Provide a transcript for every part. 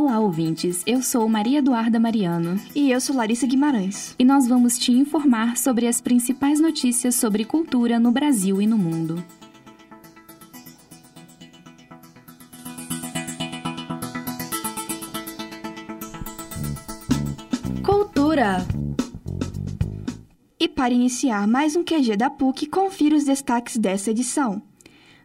Olá, ouvintes. Eu sou Maria Eduarda Mariano. E eu sou Larissa Guimarães. E nós vamos te informar sobre as principais notícias sobre cultura no Brasil e no mundo. Cultura! E para iniciar mais um QG da PUC, confira os destaques dessa edição.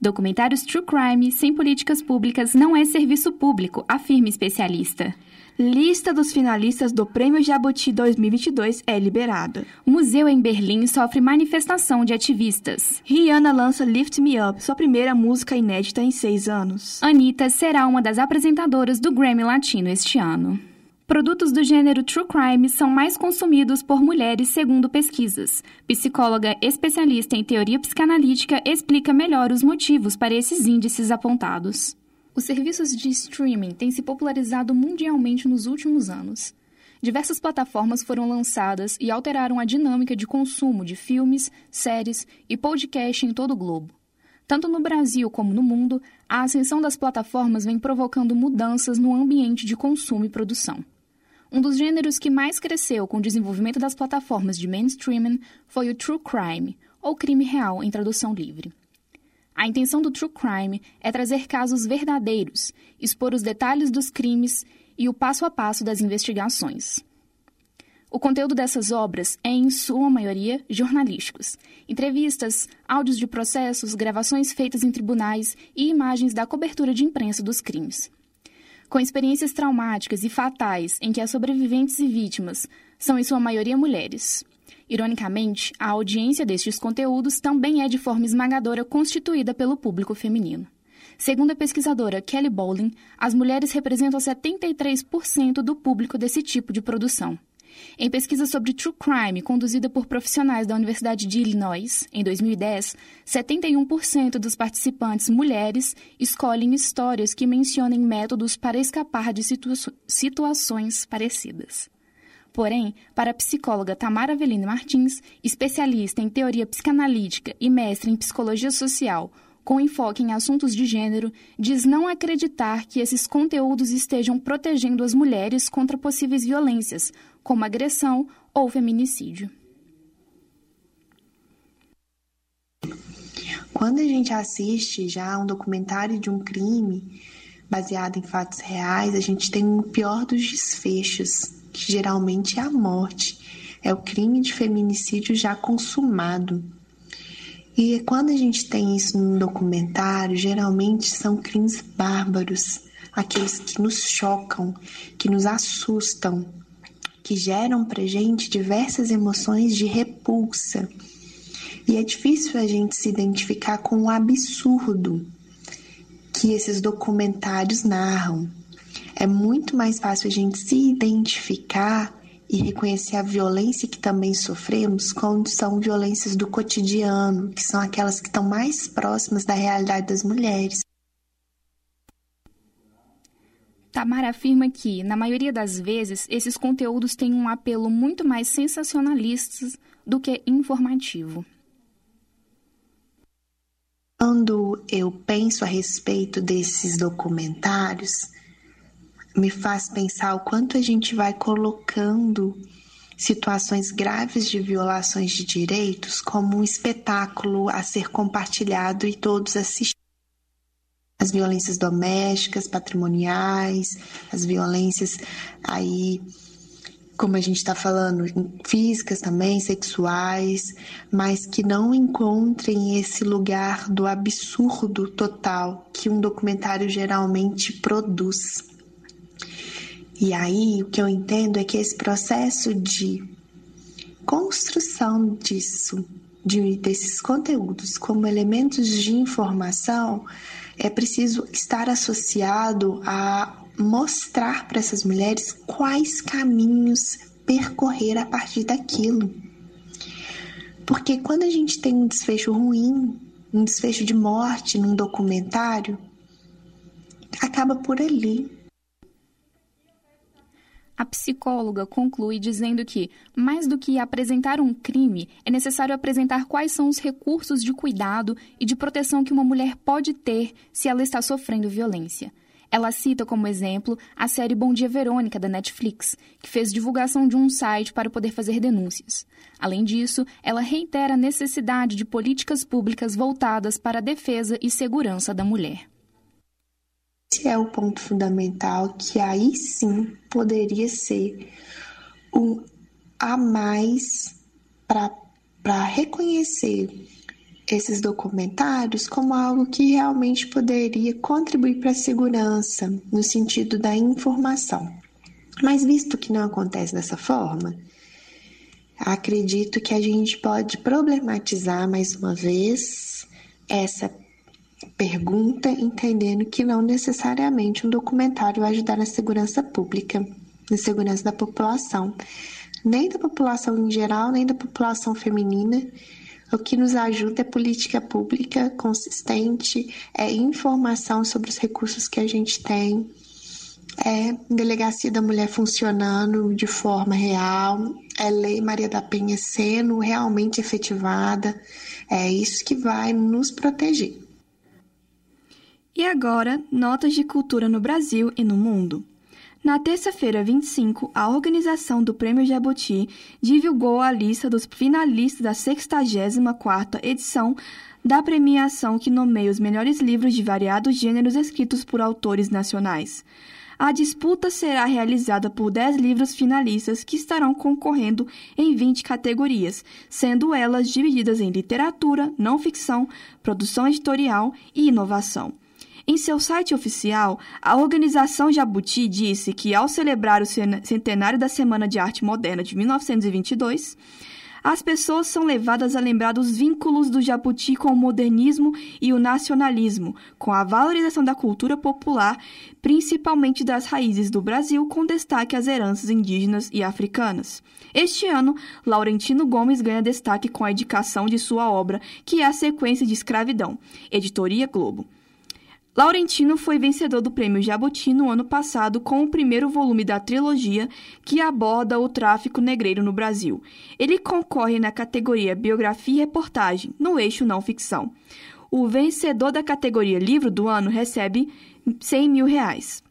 Documentários True Crime sem políticas públicas não é serviço público, afirma especialista. Lista dos finalistas do Prêmio Jabuti 2022 é liberada. O museu em Berlim sofre manifestação de ativistas. Rihanna lança Lift Me Up, sua primeira música inédita em seis anos. Anitta será uma das apresentadoras do Grammy Latino este ano. Produtos do gênero True Crime são mais consumidos por mulheres, segundo pesquisas. Psicóloga especialista em teoria psicanalítica explica melhor os motivos para esses índices apontados. Os serviços de streaming têm se popularizado mundialmente nos últimos anos. Diversas plataformas foram lançadas e alteraram a dinâmica de consumo de filmes, séries e podcast em todo o globo. Tanto no Brasil como no mundo, a ascensão das plataformas vem provocando mudanças no ambiente de consumo e produção. Um dos gêneros que mais cresceu com o desenvolvimento das plataformas de mainstreaming foi o true crime, ou crime real em tradução livre. A intenção do true crime é trazer casos verdadeiros, expor os detalhes dos crimes e o passo a passo das investigações. O conteúdo dessas obras é, em sua maioria, jornalísticos. Entrevistas, áudios de processos, gravações feitas em tribunais e imagens da cobertura de imprensa dos crimes com experiências traumáticas e fatais em que as sobreviventes e vítimas são, em sua maioria, mulheres. Ironicamente, a audiência destes conteúdos também é de forma esmagadora constituída pelo público feminino. Segundo a pesquisadora Kelly Bowling, as mulheres representam 73% do público desse tipo de produção. Em pesquisa sobre true crime conduzida por profissionais da Universidade de Illinois, em 2010, 71% dos participantes mulheres escolhem histórias que mencionem métodos para escapar de situa situações parecidas. Porém, para a psicóloga Tamara Avelino Martins, especialista em teoria psicanalítica e mestre em psicologia social, com enfoque em assuntos de gênero, diz não acreditar que esses conteúdos estejam protegendo as mulheres contra possíveis violências, como agressão ou feminicídio. Quando a gente assiste já um documentário de um crime baseado em fatos reais, a gente tem o pior dos desfechos, que geralmente é a morte. É o crime de feminicídio já consumado. E quando a gente tem isso num documentário, geralmente são crimes bárbaros, aqueles que nos chocam, que nos assustam, que geram pra gente diversas emoções de repulsa. E é difícil a gente se identificar com o absurdo que esses documentários narram. É muito mais fácil a gente se identificar e reconhecer a violência que também sofremos quando são violências do cotidiano, que são aquelas que estão mais próximas da realidade das mulheres. Tamara afirma que, na maioria das vezes, esses conteúdos têm um apelo muito mais sensacionalista do que informativo. Quando eu penso a respeito desses documentários, me faz pensar o quanto a gente vai colocando situações graves de violações de direitos como um espetáculo a ser compartilhado e todos assistir. As violências domésticas, patrimoniais, as violências aí, como a gente está falando, físicas também, sexuais, mas que não encontrem esse lugar do absurdo total que um documentário geralmente produz. E aí, o que eu entendo é que esse processo de construção disso, de, desses conteúdos como elementos de informação, é preciso estar associado a mostrar para essas mulheres quais caminhos percorrer a partir daquilo. Porque quando a gente tem um desfecho ruim, um desfecho de morte num documentário, acaba por ali a psicóloga conclui dizendo que, mais do que apresentar um crime, é necessário apresentar quais são os recursos de cuidado e de proteção que uma mulher pode ter se ela está sofrendo violência. Ela cita como exemplo a série Bom Dia Verônica da Netflix, que fez divulgação de um site para poder fazer denúncias. Além disso, ela reitera a necessidade de políticas públicas voltadas para a defesa e segurança da mulher. Esse é o ponto fundamental que aí sim poderia ser um a mais para reconhecer esses documentários como algo que realmente poderia contribuir para a segurança, no sentido da informação. Mas visto que não acontece dessa forma, acredito que a gente pode problematizar mais uma vez essa pergunta, entendendo que não necessariamente um documentário vai ajudar na segurança pública, na segurança da população, nem da população em geral, nem da população feminina. O que nos ajuda é política pública consistente, é informação sobre os recursos que a gente tem, é delegacia da mulher funcionando de forma real, é lei Maria da Penha sendo realmente efetivada. É isso que vai nos proteger. E agora, notas de cultura no Brasil e no mundo. Na terça-feira 25, a organização do Prêmio Jabuti divulgou a lista dos finalistas da 64ª edição da premiação que nomeia os melhores livros de variados gêneros escritos por autores nacionais. A disputa será realizada por 10 livros finalistas que estarão concorrendo em 20 categorias, sendo elas divididas em literatura, não ficção, produção editorial e inovação. Em seu site oficial, a organização Jabuti disse que, ao celebrar o centenário da Semana de Arte Moderna de 1922, as pessoas são levadas a lembrar dos vínculos do Jabuti com o modernismo e o nacionalismo, com a valorização da cultura popular, principalmente das raízes do Brasil, com destaque às heranças indígenas e africanas. Este ano, Laurentino Gomes ganha destaque com a indicação de sua obra, que é a sequência de Escravidão, Editoria Globo. Laurentino foi vencedor do Prêmio Jabuti no ano passado com o primeiro volume da trilogia que aborda o tráfico negreiro no Brasil. Ele concorre na categoria Biografia e Reportagem, no eixo não ficção. O vencedor da categoria Livro do Ano recebe 100 mil reais.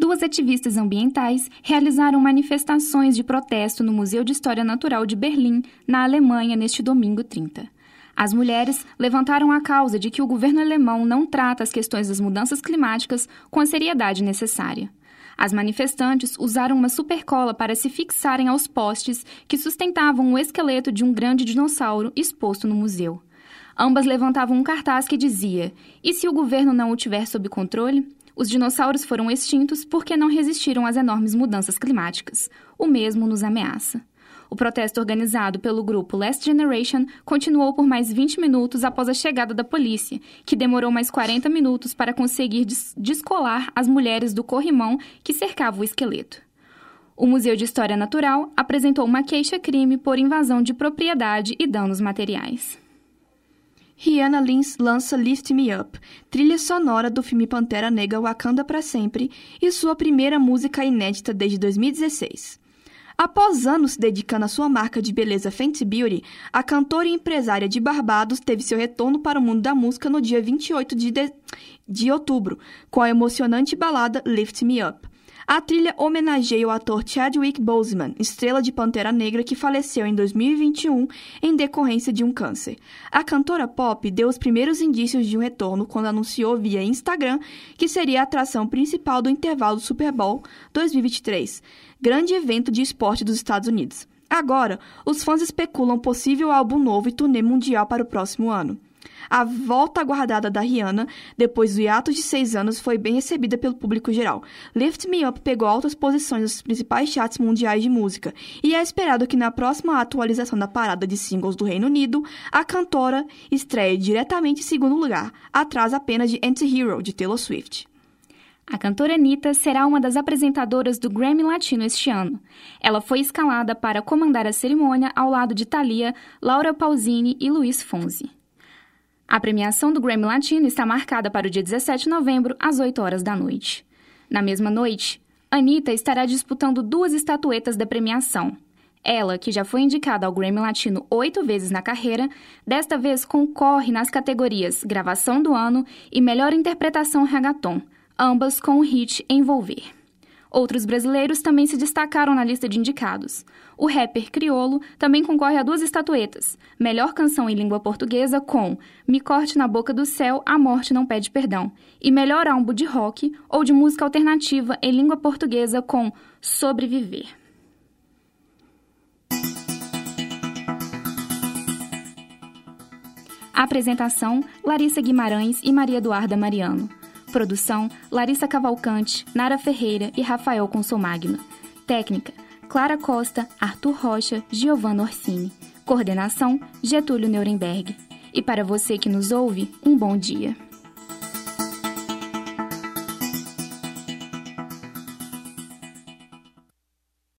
Duas ativistas ambientais realizaram manifestações de protesto no Museu de História Natural de Berlim, na Alemanha, neste domingo 30. As mulheres levantaram a causa de que o governo alemão não trata as questões das mudanças climáticas com a seriedade necessária. As manifestantes usaram uma supercola para se fixarem aos postes que sustentavam o esqueleto de um grande dinossauro exposto no museu. Ambas levantavam um cartaz que dizia: E se o governo não o tiver sob controle? Os dinossauros foram extintos porque não resistiram às enormes mudanças climáticas. O mesmo nos ameaça. O protesto organizado pelo grupo Last Generation continuou por mais 20 minutos após a chegada da polícia, que demorou mais 40 minutos para conseguir descolar as mulheres do corrimão que cercava o esqueleto. O Museu de História Natural apresentou uma queixa-crime por invasão de propriedade e danos materiais. Rihanna Lins lança Lift Me Up, trilha sonora do filme Pantera Negra Wakanda para Sempre e sua primeira música inédita desde 2016. Após anos se dedicando à sua marca de beleza Fenty Beauty, a cantora e empresária de Barbados teve seu retorno para o mundo da música no dia 28 de, de, de outubro, com a emocionante balada Lift Me Up. A trilha homenageia o ator Chadwick Boseman, estrela de Pantera Negra que faleceu em 2021 em decorrência de um câncer. A cantora pop deu os primeiros indícios de um retorno quando anunciou via Instagram que seria a atração principal do intervalo do Super Bowl 2023 grande evento de esporte dos Estados Unidos. Agora, os fãs especulam possível álbum novo e turnê mundial para o próximo ano. A volta aguardada da Rihanna, depois do hiato de seis anos, foi bem recebida pelo público geral. Lift Me Up pegou altas posições nos principais charts mundiais de música, e é esperado que na próxima atualização da parada de singles do Reino Unido, a cantora estreie diretamente em segundo lugar, atrás apenas de Anti-Hero, de Taylor Swift. A cantora Anitta será uma das apresentadoras do Grammy Latino este ano. Ela foi escalada para comandar a cerimônia ao lado de Thalia, Laura Pausini e Luiz Fonzi. A premiação do Grammy Latino está marcada para o dia 17 de novembro, às 8 horas da noite. Na mesma noite, Anitta estará disputando duas estatuetas da premiação. Ela, que já foi indicada ao Grammy Latino oito vezes na carreira, desta vez concorre nas categorias Gravação do Ano e Melhor Interpretação Reggaeton – ambas com o hit Envolver. Outros brasileiros também se destacaram na lista de indicados. O rapper Criolo também concorre a duas estatuetas: Melhor Canção em Língua Portuguesa com Me Corte na Boca do Céu, A Morte Não Pede Perdão, e Melhor Álbum de Rock ou de Música Alternativa em Língua Portuguesa com Sobreviver. Apresentação: Larissa Guimarães e Maria Eduarda Mariano. Produção: Larissa Cavalcante, Nara Ferreira e Rafael Consomagno. Técnica: Clara Costa, Arthur Rocha, Giovanna Orsini. Coordenação: Getúlio Nuremberg. E para você que nos ouve, um bom dia.